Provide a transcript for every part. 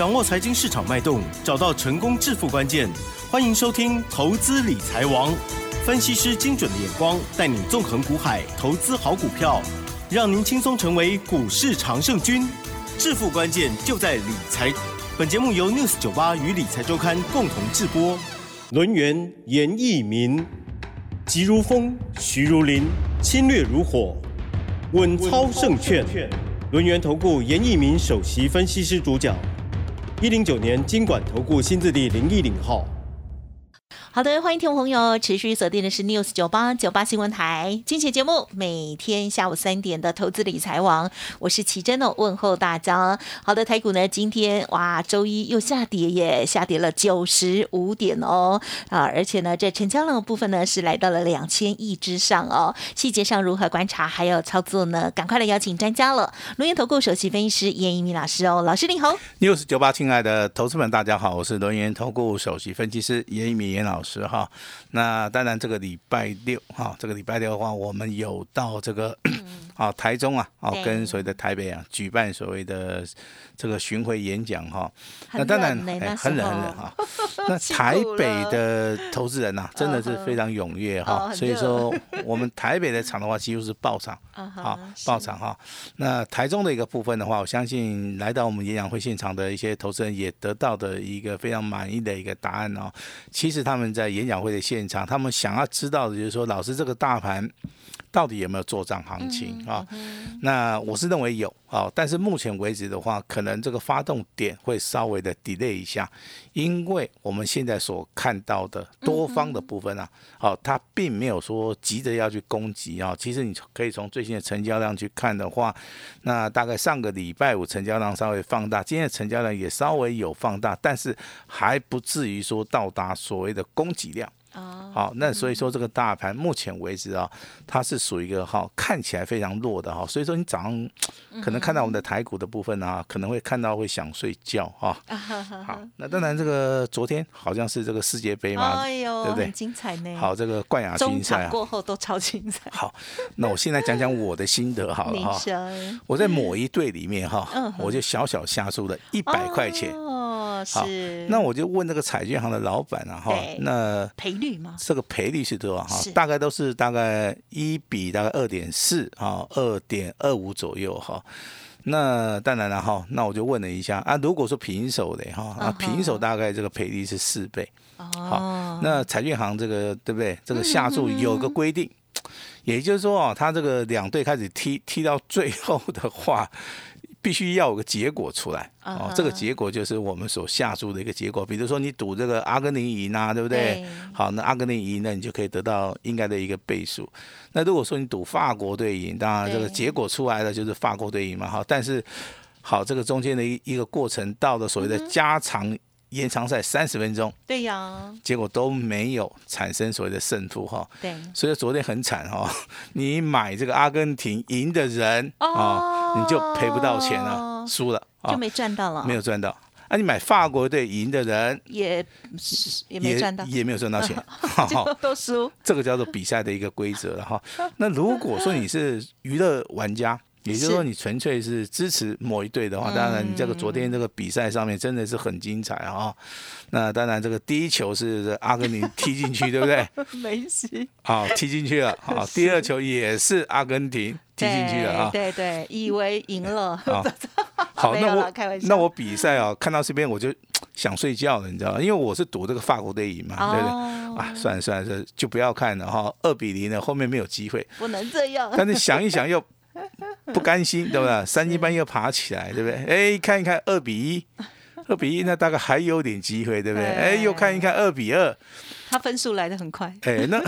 掌握财经市场脉动，找到成功致富关键。欢迎收听《投资理财王》，分析师精准的眼光，带你纵横股海，投资好股票，让您轻松成为股市常胜军。致富关键就在理财。本节目由 News 九八与理财周刊共同制播。轮源严义民，急如风，徐如林，侵略如火，稳操胜券。轮源投顾严义民首席分析师主讲。一零九年经管投顾新字第零一零号。好的，欢迎听众朋友持续锁定的是 News 九八九八新闻台，今期节目每天下午三点的投资理财王，我是奇珍哦，问候大家。好的，台股呢今天哇周一又下跌耶，下跌了九十五点哦啊，而且呢这成交量的部分呢是来到了两千亿之上哦，细节上如何观察还有操作呢？赶快来邀请专家了，龙岩投顾首席分析师严一鸣老师哦，老师你好。news 九八，亲爱的投资们，大家好，我是轮源投顾首席分析师严一鸣严老师哈。那当然，这个礼拜六哈，这个礼拜六的话，我们有到这个 啊台中啊，哦跟所谓的台北啊举办所谓的这个巡回演讲哈。那当然很冷很冷哈。那台北的投资人呐、真的是非常踊跃哈，所以说我们台北的场的话，几乎是爆场。啊爆场哈。那台中的一个部分的话，我相信来到我们演讲会现场的一些投资人也得到的一个非常满意的一个答案哦。其实他们在演讲会的现场，他们想要知道的就是说，老师这个大盘到底有没有做涨行情啊？那我是认为有啊，但是目前为止的话，可能这个发动点会稍微的 delay 一下，因为我们现在所看到的多方的部分啊，好、它并没有说急着要去攻击啊。其实你可以从最新的成交量去看的话，那大概上个礼拜五成交量稍微放大，今天的成交量也稍微有放大，但是还不至于说到达所谓的供给量。啊好，那所以说这个大盘目前为止啊，它是属于一个哈看起来非常弱的哈，所以说你早上可能看到我们的台股的部分啊，可能会看到会想睡觉哈。好，那当然这个昨天好像是这个世界杯嘛，哎，对不对很精彩呢。好，这个冠亚军赛啊。过后都超精彩。好，那我现在讲讲我的心得好了哈。我在某一队里面哈嗯，我就小小下注了一百块钱。哦，是。那我就问那个彩券行的老板啊哈，那赔率吗？这个赔率是多少哈？大概都是大概一比大概二点四哈，二点二五左右哈。那当然了哈，那我就问了一下啊，如果说平手的哈，平手大概这个赔率是四倍。哦好，，那彩券行这个对不对？这个下注有个规定，也就是说啊，他这个两队开始踢踢到最后的话，必须要有个结果出来。哦这个结果就是我们所下注的一个结果。比如说你赌这个阿根廷赢啊，对不对对？好，那阿根廷赢，那你就可以得到应该的一个倍数。那如果说你赌法国队赢，当然这个结果出来了就是法国队赢嘛。好，但是好，这个中间的一一个过程到了所谓的嗯加长延长赛三十分钟。对呀，结果都没有产生所谓的胜负哈，对，所以昨天很惨哈，你买这个阿根廷赢的人哦啊，你就赔不到钱了，输了啊，就没赚到了，没有赚到。啊，你买法国队赢的人也也没赚到，也没有赚到钱，就都输。这个叫做比赛的一个规则了哈。那如果说你是娱乐玩家，也就是说你纯粹是支持某一队的话，当然你这个昨天这个比赛上面真的是很精彩啊。那当然这个第一球是阿根廷踢进去，对不对？梅西 好，踢进去了。好，第二球也是阿根廷踢进去了啊。对对，以为赢了，好，好，那我开玩笑那我比赛啊，看到这边我就想睡觉了，你知道吗？因为我是赌这个法国队赢嘛，对不对？哦，啊，算了算了，这就不要看了哈，二比零了，后面没有机会。不能这样。但是想一想又 不甘心，对不对？三更半夜又爬起来，对不对？哎，看一看二比一，二比一，那大概还有点机会，对不对？哎，又看一看二比二，他分数来的很快，哎，那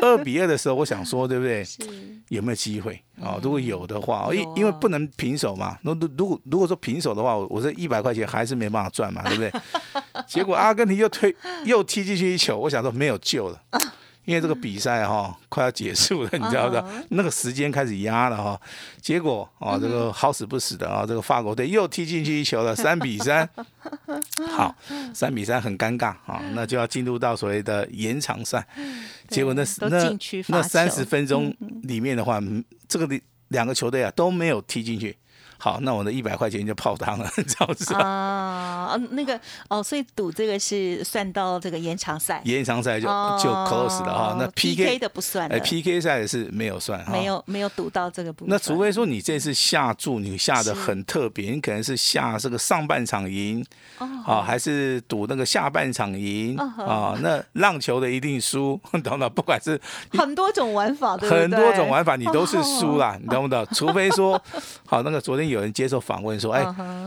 二比二的时候，我想说，对不对？有没有机会啊、如果有的话，因因为不能平手嘛。那如如果如果说平手的话，我我这一百块钱还是没办法赚嘛，对不对？结果阿根廷又推又踢进去一球，我想说没有救了。因为这个比赛哈、快要结束了，你知道不知道？那个时间开始压了哈、结果啊，这个好死不死的啊、这个法国队又踢进去一球了，三比三。好，三比三很尴尬啊、那就要进入到所谓的延长赛。结果那那那三十分钟里面的话，嗯这个两个球队啊都没有踢进去。好，那我的一百块钱就泡汤了，这样子。啊，那个哦，所以赌这个是算到这个延长赛，延长赛就就 close 了哈。那 PK 的不算，哎，PK 赛是没有算，没有没有赌到这个部分。那除非说你这次下注你下的很特别，你可能是下这个上半场赢，啊，还是赌那个下半场赢啊？那浪球的一定输，懂懂？不管是 很多种玩法，很多种玩法你都是输啦，你懂不懂？除非说好那个昨天。有人接受访问说：“哎，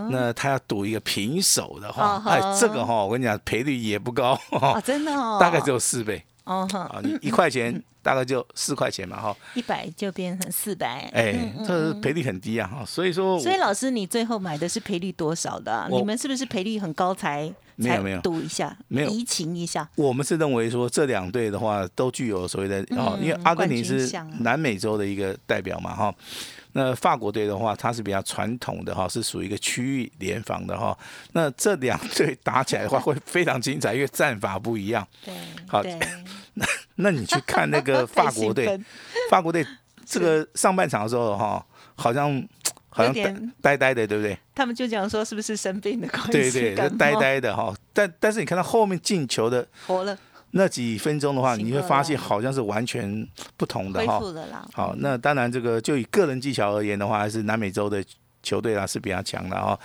那他要赌一个平手的话，哎，这个哈，我跟你讲，赔率也不高，真的哦，大概只有四倍。哦，啊，你一块钱大概就四块钱嘛，哈，一百就变成四百，哎，这赔率很低啊，哈，所以说，所以老师，你最后买的是赔率多少的？你们是不是赔率很高才没有没有。赌一下，没有。移情一下？我们是认为说这两队的话都具有所谓的哦，因为阿根廷是南美洲的一个代表嘛，哈。”那法国队的话，它是比较传统的哈，是属于一个区域联防的哈。那这两队打起来的话，会非常精彩，因为战法不一样。对，好，那那你去看那个 法国队，法国队这个上半场的时候哈，好像好像呆呆的，对不对？他们就讲说，是不是生病的关系？对对，就呆呆的哈。但但是你看到后面进球的，活了。那几分钟的话，你会发现好像是完全不同的哈。好，那当然这个就以个人技巧而言的话，还是南美洲的球队啊是比较强的哈。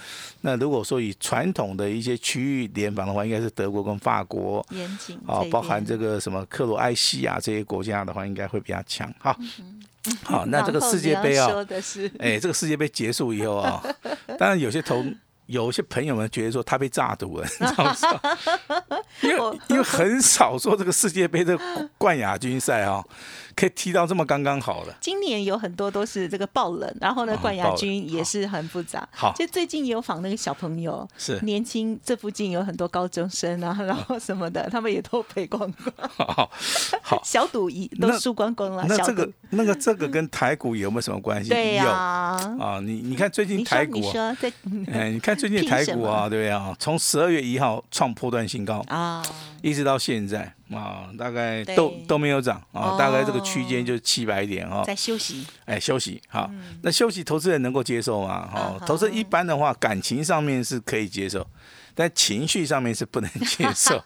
那如果说以传统的一些区域联防的话，应该是德国跟法国。严谨。好，包含这个什么克罗埃西亚这些国家的话，应该会比较强。好，好，那这个世界杯啊，哎，这个世界杯结束以后啊，当然有些同。有些朋友们觉得说他被炸毒了，你知道吗？因为因为很少说这个世界杯的冠亚军赛啊。可以踢到这么刚刚好的。今年有很多都是这个爆冷，然后呢，冠亚军也是很复杂。好，就最近有访那个小朋友，是年轻，这附近有很多高中生啊，然后什么的，他们也都赔光光。好，好，小赌一都输光光了。那这个那个这个跟台股有没有什么关系？对呀，啊，你你看最近台股，你说在，哎，你看最近台股啊，对不对啊？从十二月一号创破断新高啊，一直到现在。啊，大概都都没有涨啊，大概这个区间就七百点哦。在休息，哎，休息好。那休息，投资人能够接受吗？哈，投资一般的话，感情上面是可以接受，但情绪上面是不能接受。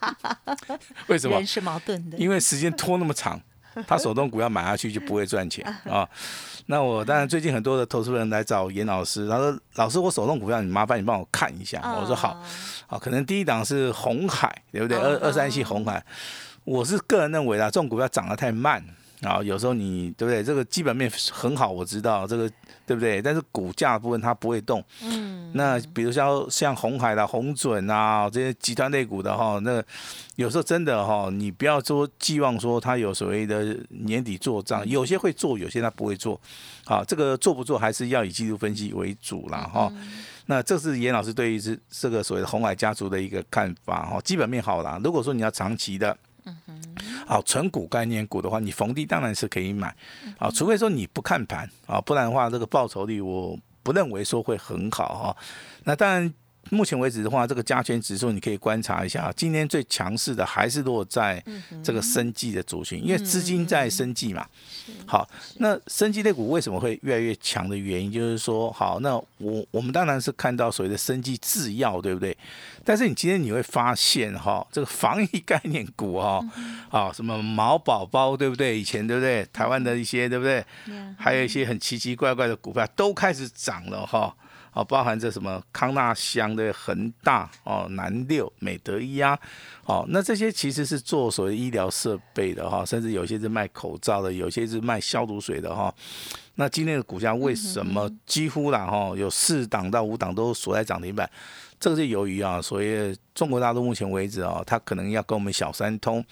为什么？人是矛盾的，因为时间拖那么长，他手动股要买下去就不会赚钱啊。那我当然最近很多的投资人来找严老师，他说：“老师，我手动股票，你麻烦你帮我看一下。”我说：“好，好，可能第一档是红海，对不对？二二三系红海。”我是个人认为啦，这种股票涨得太慢啊，有时候你对不对？这个基本面很好，我知道这个对不对？但是股价部分它不会动。嗯。那比如像像红海的红准啊这些集团类股的哈，那有时候真的哈，你不要说寄望说它有所谓的年底做账，有些会做，有些它不会做。好，这个做不做还是要以技术分析为主啦哈。那这是严老师对于这这个所谓的红海家族的一个看法哈，基本面好啦。如果说你要长期的。嗯哼，好，纯股概念股的话，你逢低当然是可以买，啊，除非说你不看盘啊，不然的话，这个报酬率我不认为说会很好哈。那当然。目前为止的话，这个加权指数你可以观察一下，今天最强势的还是落在这个生计的族群，因为资金在生计嘛。好，那生计类股为什么会越来越强的原因，就是说，好，那我我们当然是看到所谓的生计制药，对不对？但是你今天你会发现，哈，这个防疫概念股，哈，啊，什么毛宝宝，对不对？以前对不对？台湾的一些，对不对？还有一些很奇奇怪怪的股票都开始涨了，哈。哦，包含着什么康纳香的恒大哦，南六美德一啊，哦，那这些其实是做所谓医疗设备的哈，甚至有些是卖口罩的，有些是卖消毒水的哈。那今天的股价为什么几乎啦哈，有四档到五档都锁在涨停板？这个是由于啊，所以中国大陆目前为止啊，它可能要跟我们小三通，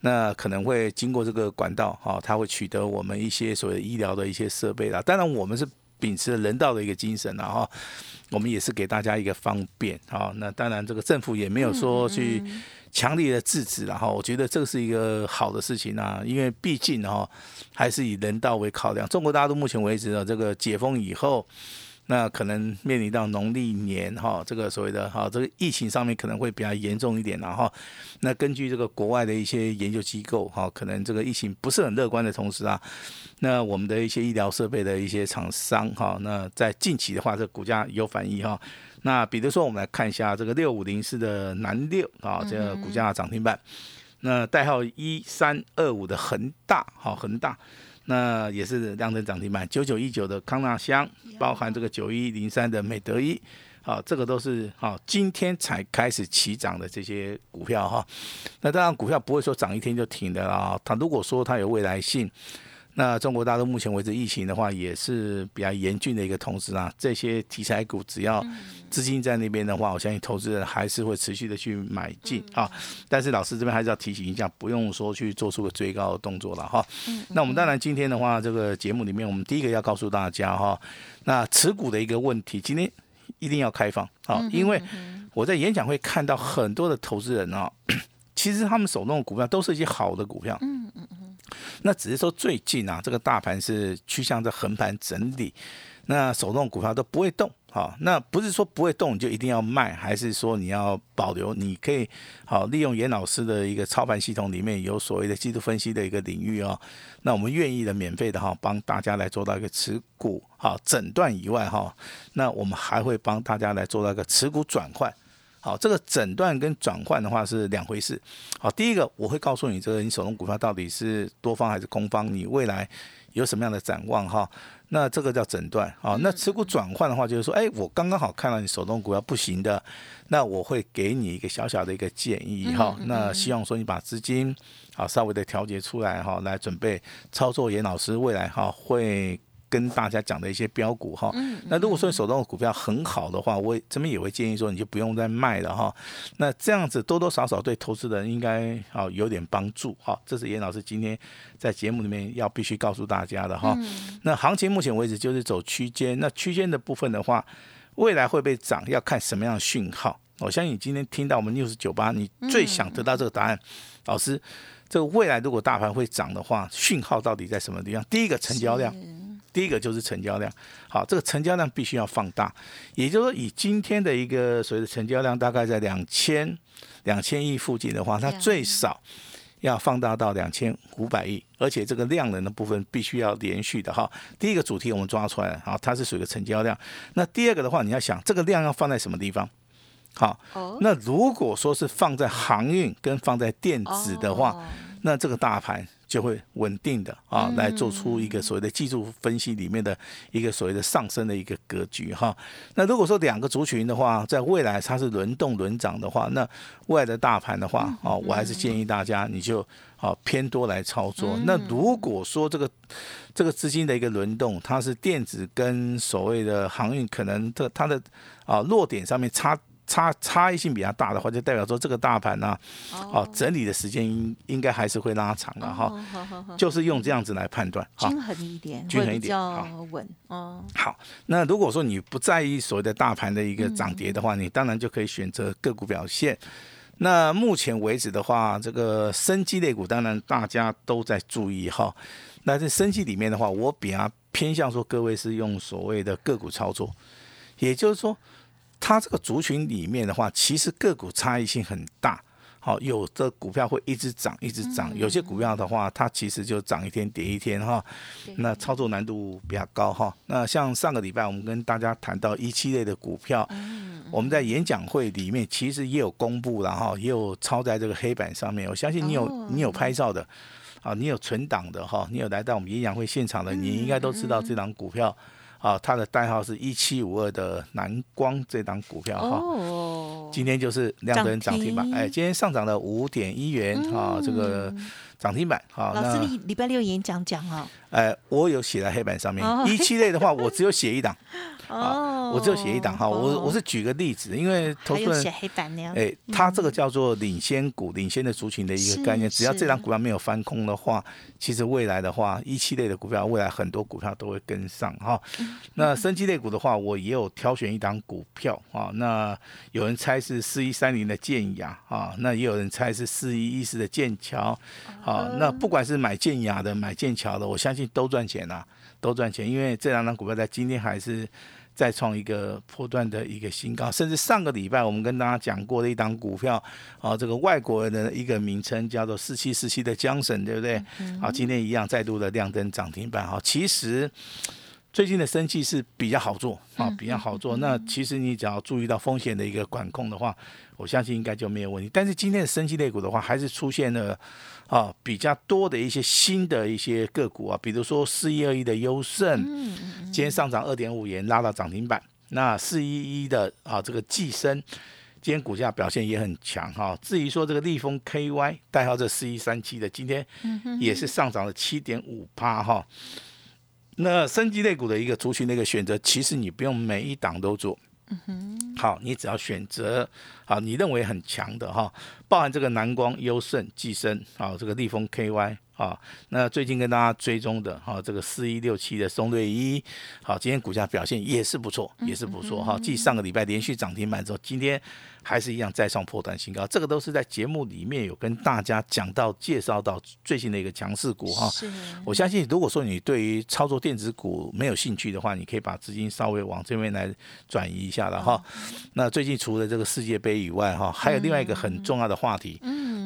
那可能会经过这个管道哈，它会取得我们一些所谓医疗的一些设备啦。当然我们是。秉持人道的一个精神，然后我们也是给大家一个方便啊。那当然，这个政府也没有说去强力的制止，然后我觉得这个是一个好的事情啊。因为毕竟哈，还是以人道为考量。中国大陆目前为止呢，这个解封以后，那可能面临到农历年哈，这个所谓的哈这个疫情上面可能会比较严重一点，然后那根据这个国外的一些研究机构哈，可能这个疫情不是很乐观的同时啊，那我们的一些医疗设备的一些厂商哈，那在近期的话，这股价有反应哈。那比如说我们来看一下这个六五零四的南六啊，这个股价涨停板，那代号一三二五的恒大好恒大。那也是量增涨停板，九九一九的康纳香，包含这个九一零三的美德一，好，这个都是好，今天才开始起涨的这些股票哈。那当然股票不会说涨一天就停的啦，它如果说它有未来性。那中国大陆目前为止疫情的话也是比较严峻的一个同时啊，这些题材股只要资金在那边的话，我相信投资人还是会持续的去买进啊。但是老师这边还是要提醒一下，不用说去做出个追高的动作了哈。那我们当然今天的话，这个节目里面我们第一个要告诉大家哈，那持股的一个问题，今天一定要开放啊，因为我在演讲会看到很多的投资人啊，其实他们手中的股票都是一些好的股票。那只是说最近啊，这个大盘是趋向着横盘整理，那手动股票都不会动，好，那不是说不会动你就一定要卖，还是说你要保留？你可以好利用严老师的一个操盘系统里面有所谓的技术分析的一个领域哦，那我们愿意的免费的哈，帮大家来做到一个持股好诊断以外哈，那我们还会帮大家来做到一个持股转换。好，这个诊断跟转换的话是两回事。好，第一个我会告诉你，这个你手中股票到底是多方还是空方，你未来有什么样的展望哈？那这个叫诊断。好，那持股转换的话，就是说，哎，我刚刚好看到你手中股票不行的，那我会给你一个小小的一个建议哈。那希望说你把资金啊稍微的调节出来哈，来准备操作严老师未来哈会。跟大家讲的一些标股哈，那如果说你手中的股票很好的话，我这边也会建议说，你就不用再卖了哈。那这样子多多少少对投资人应该好有点帮助哈。这是严老师今天在节目里面要必须告诉大家的哈。那行情目前为止就是走区间，那区间的部分的话，未来会不会涨，要看什么样的讯号。我相信你今天听到我们六十九八，你最想得到这个答案，老师，这个未来如果大盘会涨的话，讯号到底在什么地方？第一个成交量。第一个就是成交量，好，这个成交量必须要放大，也就是说，以今天的一个所谓的成交量大概在两千两千亿附近的话，它最少要放大到两千五百亿，而且这个量能的部分必须要连续的哈。第一个主题我们抓出来了，好，它是属于成交量。那第二个的话，你要想这个量要放在什么地方？好，那如果说是放在航运跟放在电子的话，那这个大盘。就会稳定的啊，来做出一个所谓的技术分析里面的一个所谓的上升的一个格局哈。那如果说两个族群的话，在未来它是轮动轮涨的话，那未来的大盘的话啊，我还是建议大家你就啊偏多来操作。那如果说这个这个资金的一个轮动，它是电子跟所谓的航运，可能它它的啊落点上面差。差差异性比较大的话，就代表说这个大盘呢，哦，整理的时间应应该还是会拉长的哈，就是用这样子来判断，均衡一点，均衡一点，好稳哦。好，那如果说你不在意所谓的大盘的一个涨跌的话，你当然就可以选择个股表现。那目前为止的话，这个生机类股当然大家都在注意哈。那在生机里面的话，我比较偏向说各位是用所谓的个股操作，也就是说。它这个族群里面的话，其实个股差异性很大。好，有的股票会一直涨，一直涨；有些股票的话，它其实就涨一天跌一天哈。那操作难度比较高哈。那像上个礼拜我们跟大家谈到一七类的股票，我们在演讲会里面其实也有公布了哈，也有抄在这个黑板上面。我相信你有你有拍照的，啊，你有存档的哈，你有来到我们演讲会现场的，你应该都知道这档股票。啊，它的代号是一七五二的南光这档股票哈，今天就是亮灯涨停板，哎，今天上涨了五点一元啊，这个涨停板好，老师你礼拜六演讲讲啊，哎，我有写在黑板上面，一期类的话，我只有写一档。哦，我只有写一档哈，我我是举个例子，因为投资人写黑板那样，哎，它这个叫做领先股、领先的族群的一个概念，只要这张股票没有翻空的话，其实未来的话，一期类的股票，未来很多股票都会跟上哈。那升级类股的话，我也有挑选一档股票啊，那有人猜是四一三零的建雅啊，那也有人猜是四一一四的剑桥啊，那不管是买建雅的、买剑桥的，我相信都赚钱啊。都赚钱，因为这两张股票在今天还是再创一个破断的一个新高，甚至上个礼拜我们跟大家讲过的一档股票，啊，这个外国人的一个名称叫做四七四七的江省，对不对？好，今天一样再度的亮灯涨停板，好，其实。最近的生气是比较好做啊，比较好做。那其实你只要注意到风险的一个管控的话，我相信应该就没有问题。但是今天的升气类股的话，还是出现了啊比较多的一些新的一些个股啊，比如说四一二一的优胜，今天上涨二点五元，拉到涨停板。那四一一的啊这个寄生，今天股价表现也很强哈。至于说这个立丰 KY 代号这四一三七的，今天也是上涨了七点五趴哈。那升级类股的一个族群的一个选择，其实你不用每一档都做，好，你只要选择好你认为很强的哈，包含这个南光、优胜、寄生，好，这个立丰 KY。啊，那最近跟大家追踪的哈，这个四一六七的松瑞一，好，今天股价表现也是不错，也是不错哈。继上个礼拜连续涨停板之后，今天还是一样再创破断新高。这个都是在节目里面有跟大家讲到、介绍到最新的一个强势股哈。我相信，如果说你对于操作电子股没有兴趣的话，你可以把资金稍微往这边来转移一下了哈。那最近除了这个世界杯以外哈，还有另外一个很重要的话题。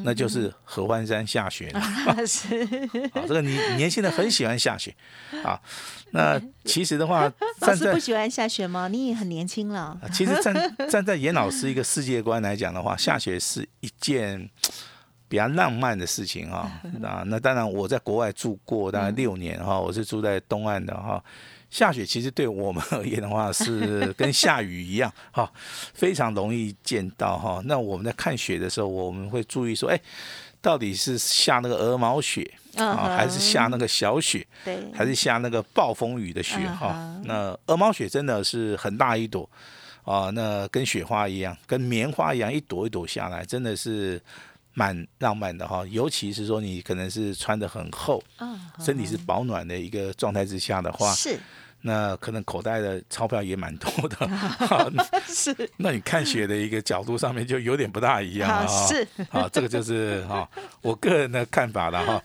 那就是合欢山下雪了，是 啊，这个你年轻人很喜欢下雪啊。那 其实的话，老师不喜欢下雪吗？你也很年轻了。其实站站在严老师一个世界观来讲的话，下雪是一件比较浪漫的事情啊。那那当然，我在国外住过大概六年哈，我是住在东岸的哈。下雪其实对我们而言的话 是跟下雨一样哈，非常容易见到哈。那我们在看雪的时候，我们会注意说，哎，到底是下那个鹅毛雪啊，还是下那个小雪？对，还是下那个暴风雨的雪哈？那鹅毛雪真的是很大一朵啊，那跟雪花一样，跟棉花一样，一朵一朵下来，真的是蛮浪漫的哈。尤其是说你可能是穿的很厚，身体是保暖的一个状态之下的话，是。那可能口袋的钞票也蛮多的，是。那你看雪的一个角度上面就有点不大一样啊。是。啊，这个就是哈，我个人的看法了哈。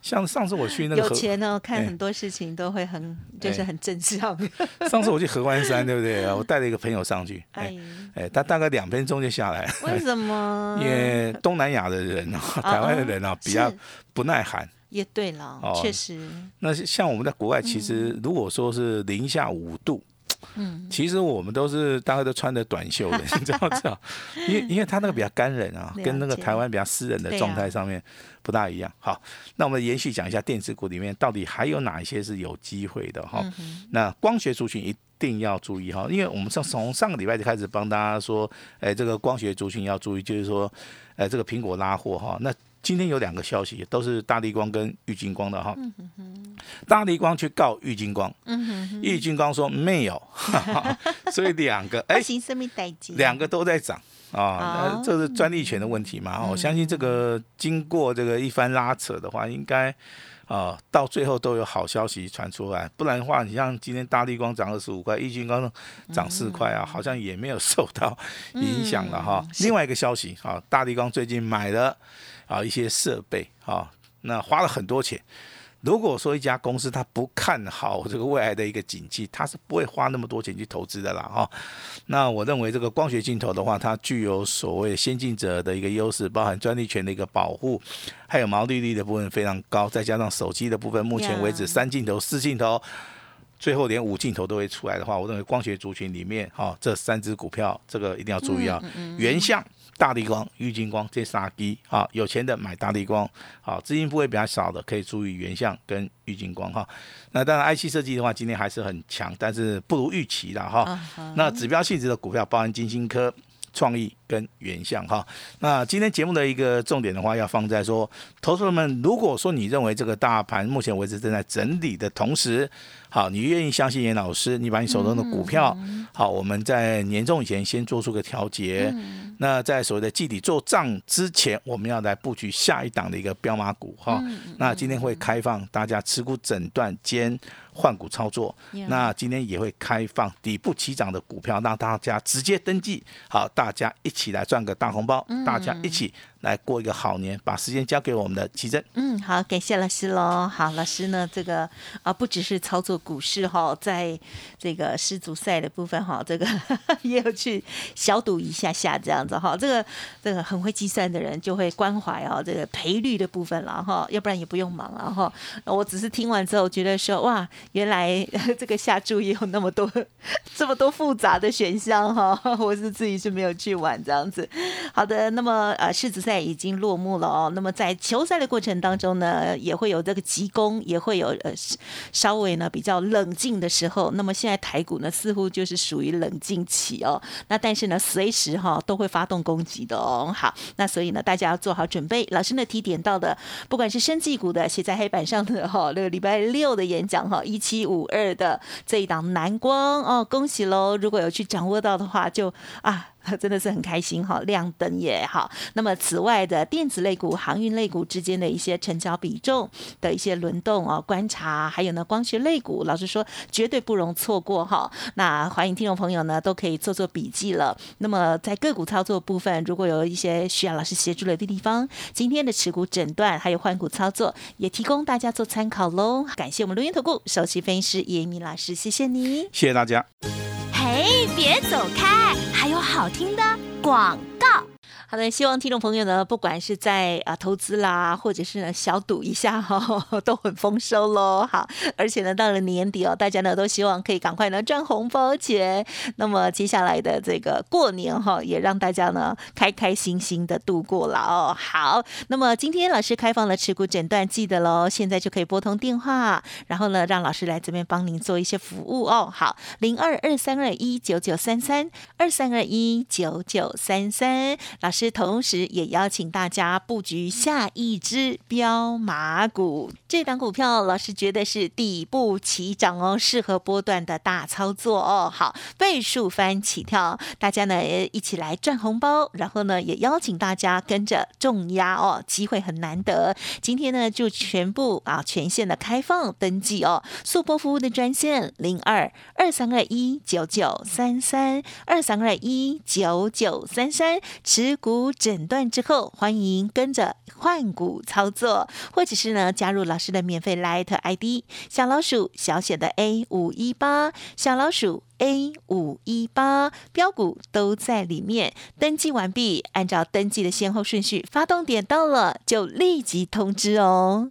像上次我去那个有钱呢，看很多事情都会很就是很正向。上次我去合欢山，对不对我带了一个朋友上去，哎哎，他大概两分钟就下来。为什么？因为东南亚的人啊，台湾的人啊，比较不耐寒。也对了，确实。那像我们在国外，其实如果说是零下五度，嗯，其实我们都是大概都穿着短袖的，你知道知道？因为因为他那个比较干冷啊，跟那个台湾比较湿冷的状态上面不大一样。好，那我们延续讲一下电子股里面到底还有哪一些是有机会的哈？那光学族群一定要注意哈，因为我们上从上个礼拜就开始帮大家说，哎，这个光学族群要注意，就是说，哎，这个苹果拉货哈，那。今天有两个消息，都是大力光跟玉金光的哈。大力光去告玉金光，玉金光说没有，所以两个哎，两个都在涨啊。这是专利权的问题嘛？我相信这个经过这个一番拉扯的话，应该啊到最后都有好消息传出来。不然的话，你像今天大力光涨二十五块，玉金光涨四块啊，好像也没有受到影响了哈。另外一个消息啊，大力光最近买了。啊，一些设备啊，那花了很多钱。如果说一家公司它不看好这个未来的一个景气，它是不会花那么多钱去投资的啦，哈。那我认为这个光学镜头的话，它具有所谓先进者的一个优势，包含专利权的一个保护，还有毛利率的部分非常高，再加上手机的部分，目前为止三镜头、四镜头，最后连五镜头都会出来的话，我认为光学族群里面，哈，这三只股票，这个一定要注意啊，原相。大力光、郁金光这三基啊，有钱的买大力光，好，资金部位比较少的可以注意原相跟郁金光哈。那当然，IC 设计的话，今天还是很强，但是不如预期的哈。那指标性质的股票，包含金星科。创意跟原相哈，那今天节目的一个重点的话，要放在说，投资人们，如果说你认为这个大盘目前为止正在整理的同时，好，你愿意相信严老师，你把你手中的股票，好，我们在年终以前先做出个调节，那在所谓的季底做账之前，我们要来布局下一档的一个标马股哈，那今天会开放大家持股诊断兼。换股操作，那今天也会开放底部起涨的股票，让大家直接登记，好，大家一起来赚个大红包，大家一起。来过一个好年。把时间交给我们的奇珍。嗯，好，感谢老师喽。好，老师呢，这个啊，不只是操作股市哈，在这个世足赛的部分哈，这个 也有去小赌一下下这样子哈。这个这个很会计算的人就会关怀哦，这个赔率的部分了哈，要不然也不用忙了哈。我只是听完之后觉得说，哇，原来 这个下注也有那么多 这么多复杂的选项哈。我是自己是没有去玩这样子。好的，那么呃，世足赛已经落幕了哦。那么在球赛的过程当中呢，也会有这个急攻，也会有呃稍微呢比较冷静的时候。那么现在台股呢，似乎就是属于冷静期哦。那但是呢，随时哈都会发动攻击的哦。好，那所以呢，大家要做好准备。老师呢提点到的，不管是生技股的写在黑板上的哈，那个礼拜六的演讲哈，一七五二的这一档蓝光哦，恭喜喽！如果有去掌握到的话，就啊。真的是很开心哈，亮灯也好。那么此外的电子类股、航运类股之间的一些成交比重的一些轮动啊，观察，还有呢光学类股，老实说绝对不容错过哈。那欢迎听众朋友呢都可以做做笔记了。那么在个股操作部分，如果有一些需要老师协助的地方，今天的持股诊断还有换股操作也提供大家做参考喽。感谢我们录音投顾首席分析师叶明老师，谢谢你，谢谢大家。哎，别走开，还有好听的广告。好的，希望听众朋友呢，不管是在啊投资啦，或者是呢小赌一下哈，都很丰收喽。好，而且呢到了年底哦，大家呢都希望可以赶快呢赚红包钱。那么接下来的这个过年哈，也让大家呢开开心心的度过了哦。好，那么今天老师开放了持股诊断，记得喽，现在就可以拨通电话，然后呢让老师来这边帮您做一些服务哦。好，零二二三二一九九三三二三二一九九三三，老师。是同时，也邀请大家布局下一支标马股。这档股票，老师觉得是底部起涨哦，适合波段的大操作哦。好，倍数翻起跳，大家呢一起来赚红包。然后呢，也邀请大家跟着重压哦，机会很难得。今天呢，就全部啊全线的开放登记哦。速播服务的专线零二二三二一九九三三二三二一九九三三持股。诊断之后，欢迎跟着换股操作，或者是呢加入老师的免费 Light ID 小老鼠小写的 A 五一八小老鼠 A 五一八标股都在里面。登记完毕，按照登记的先后顺序，发动点到了就立即通知哦。